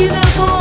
vida por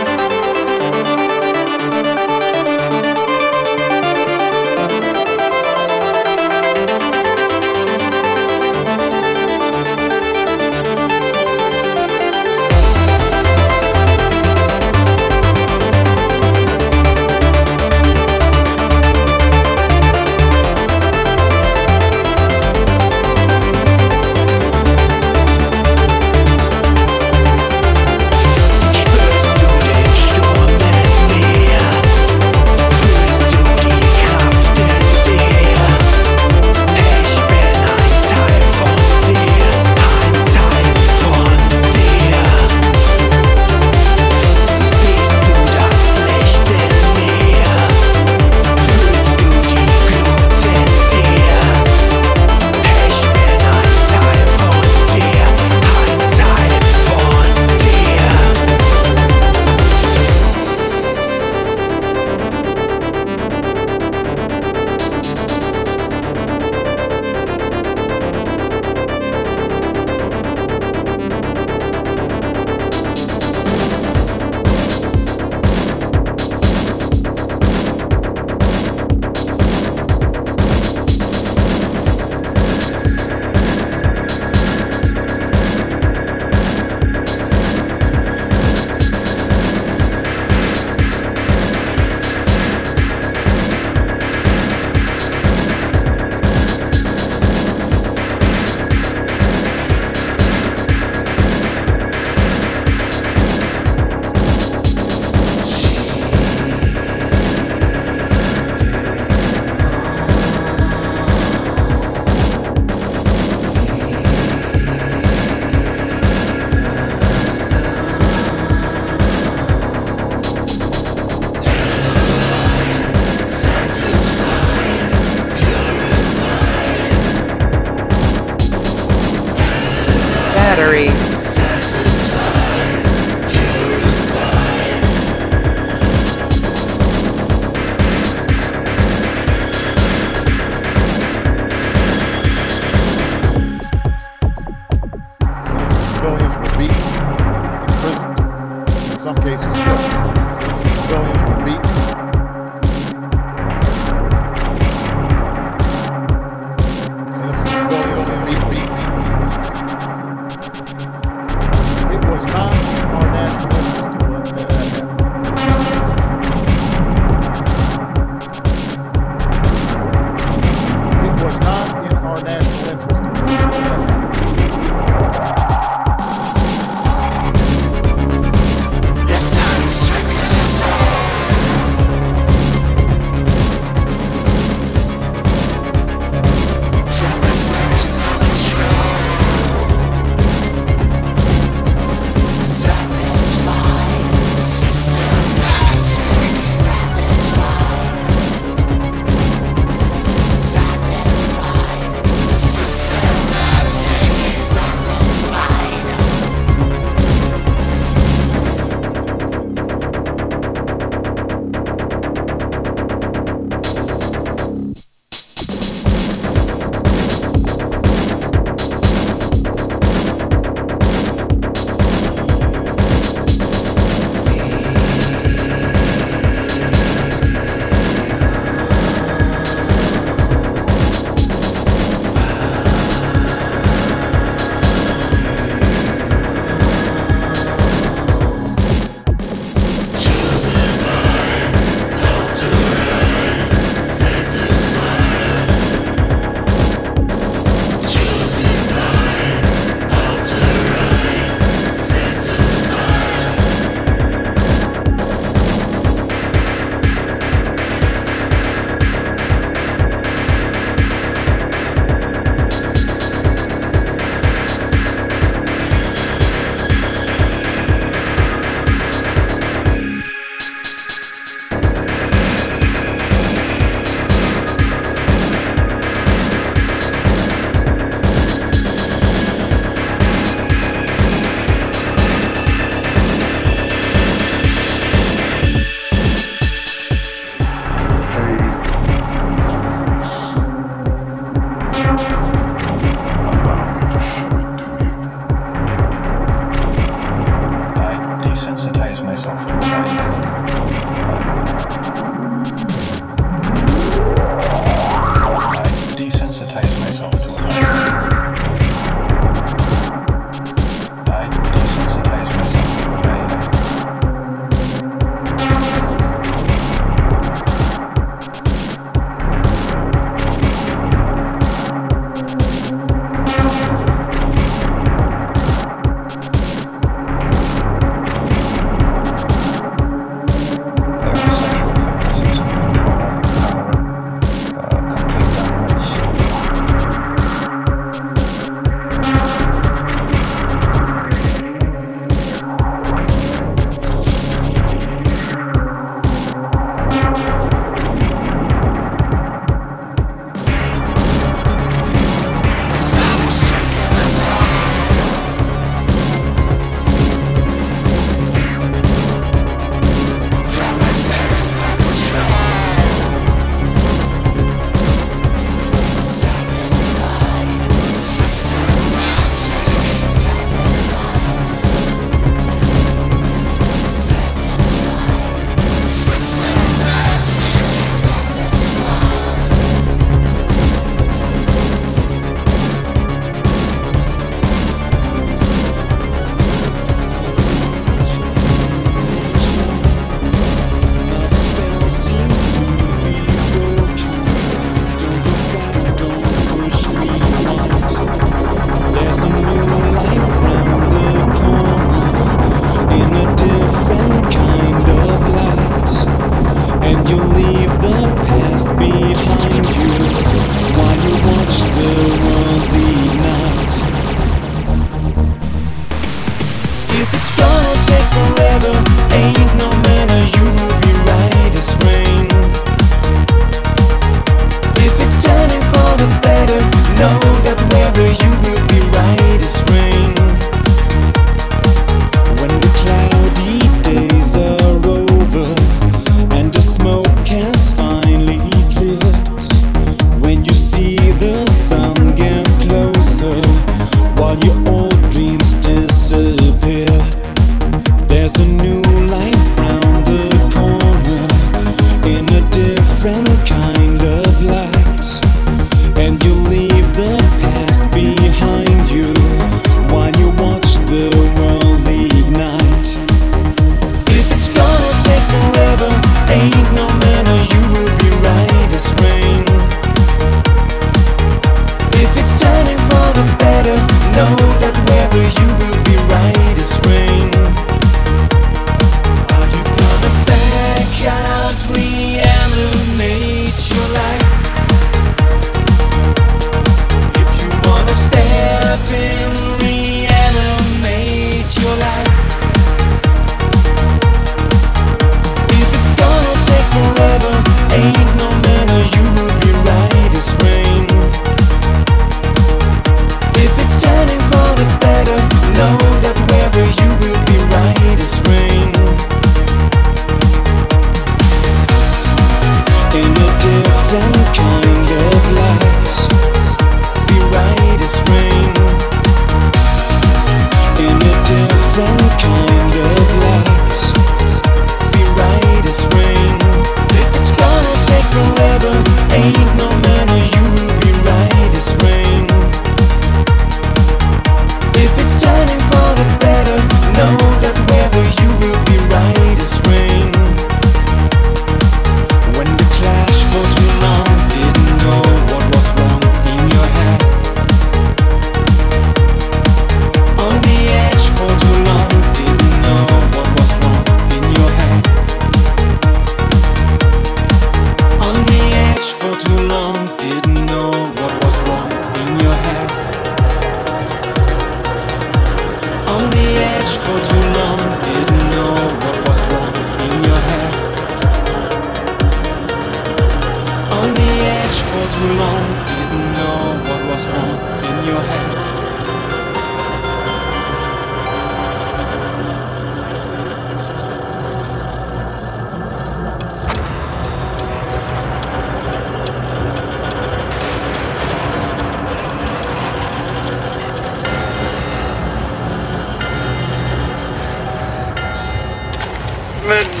Then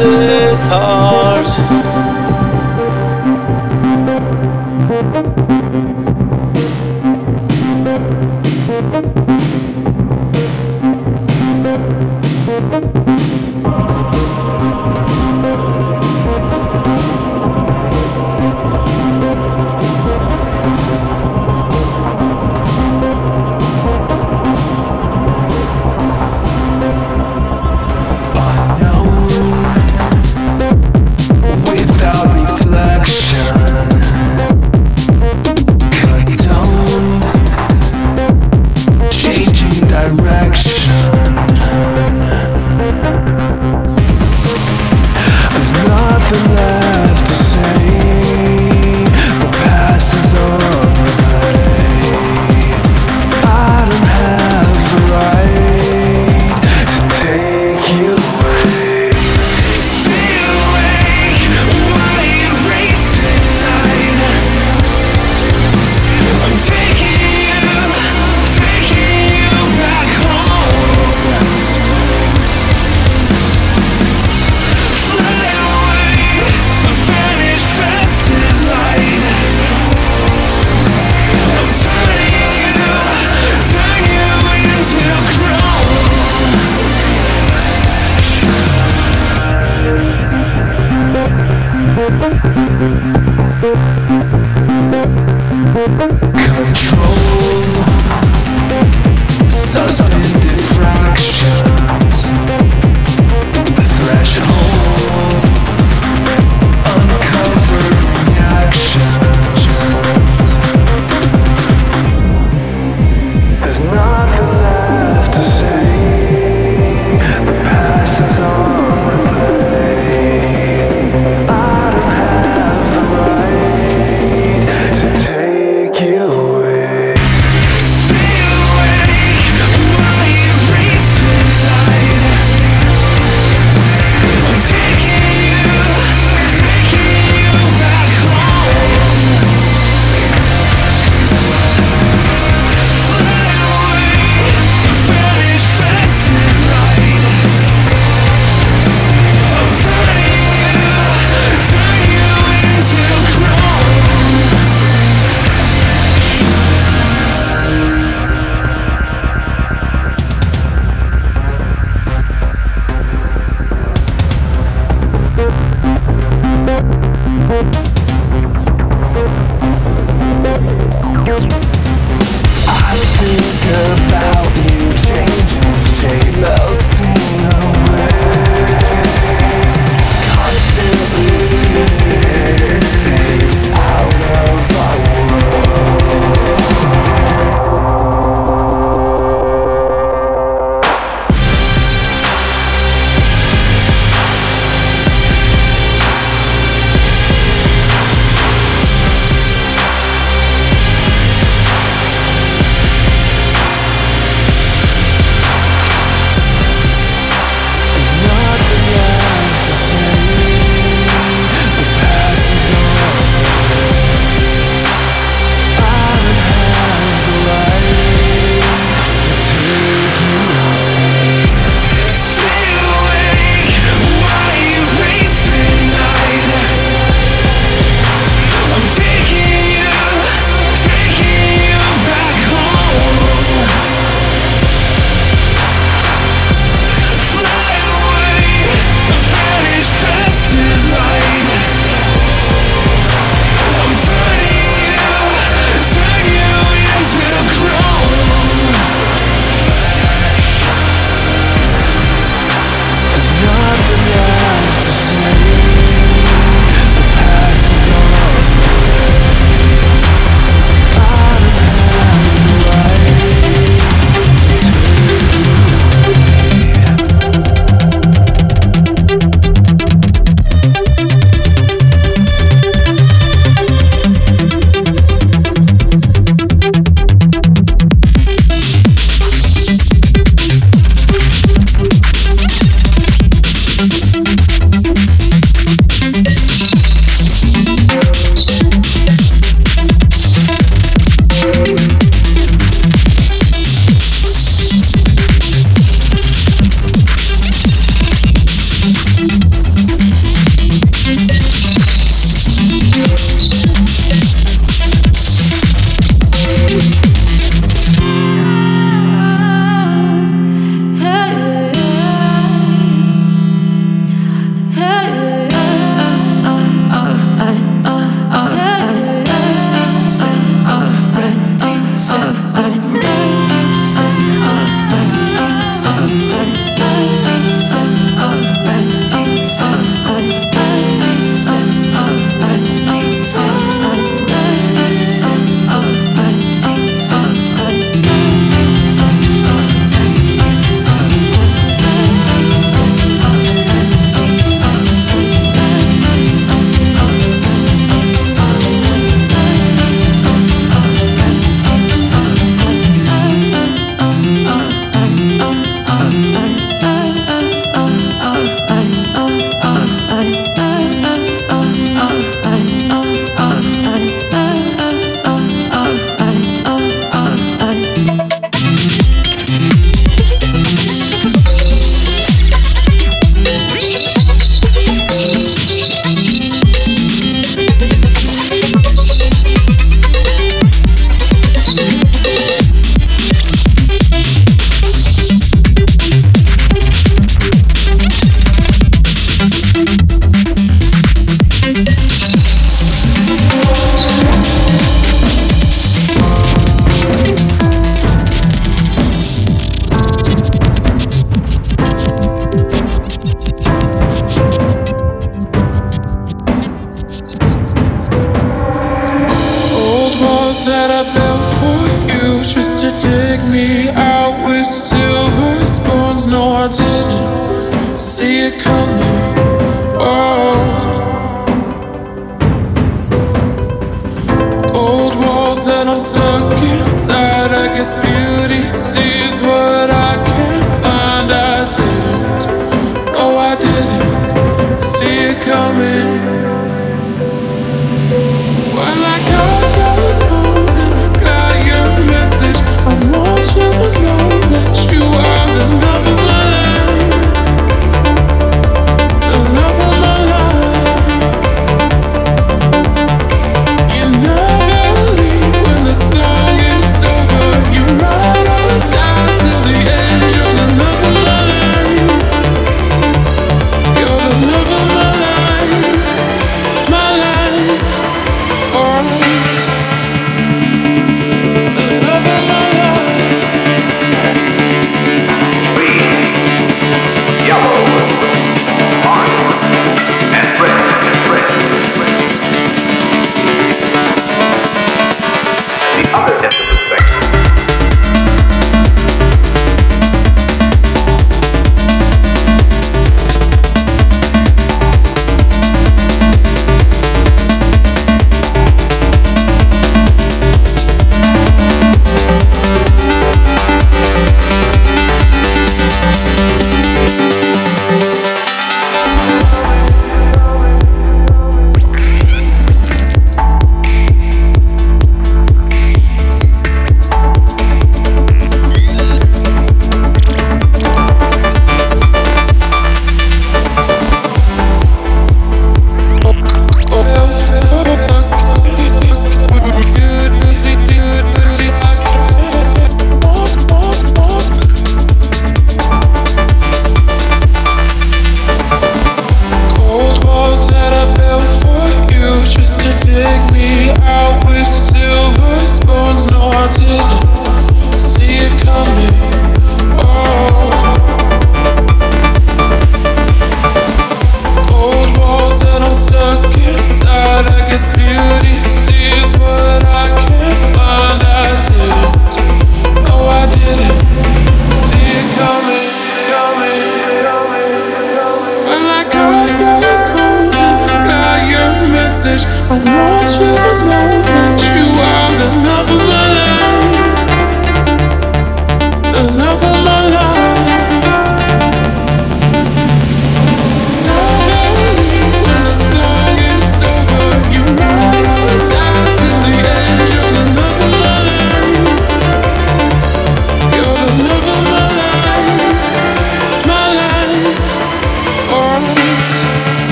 it's hard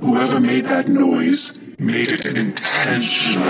Whoever made that noise made it intentionally.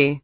Battery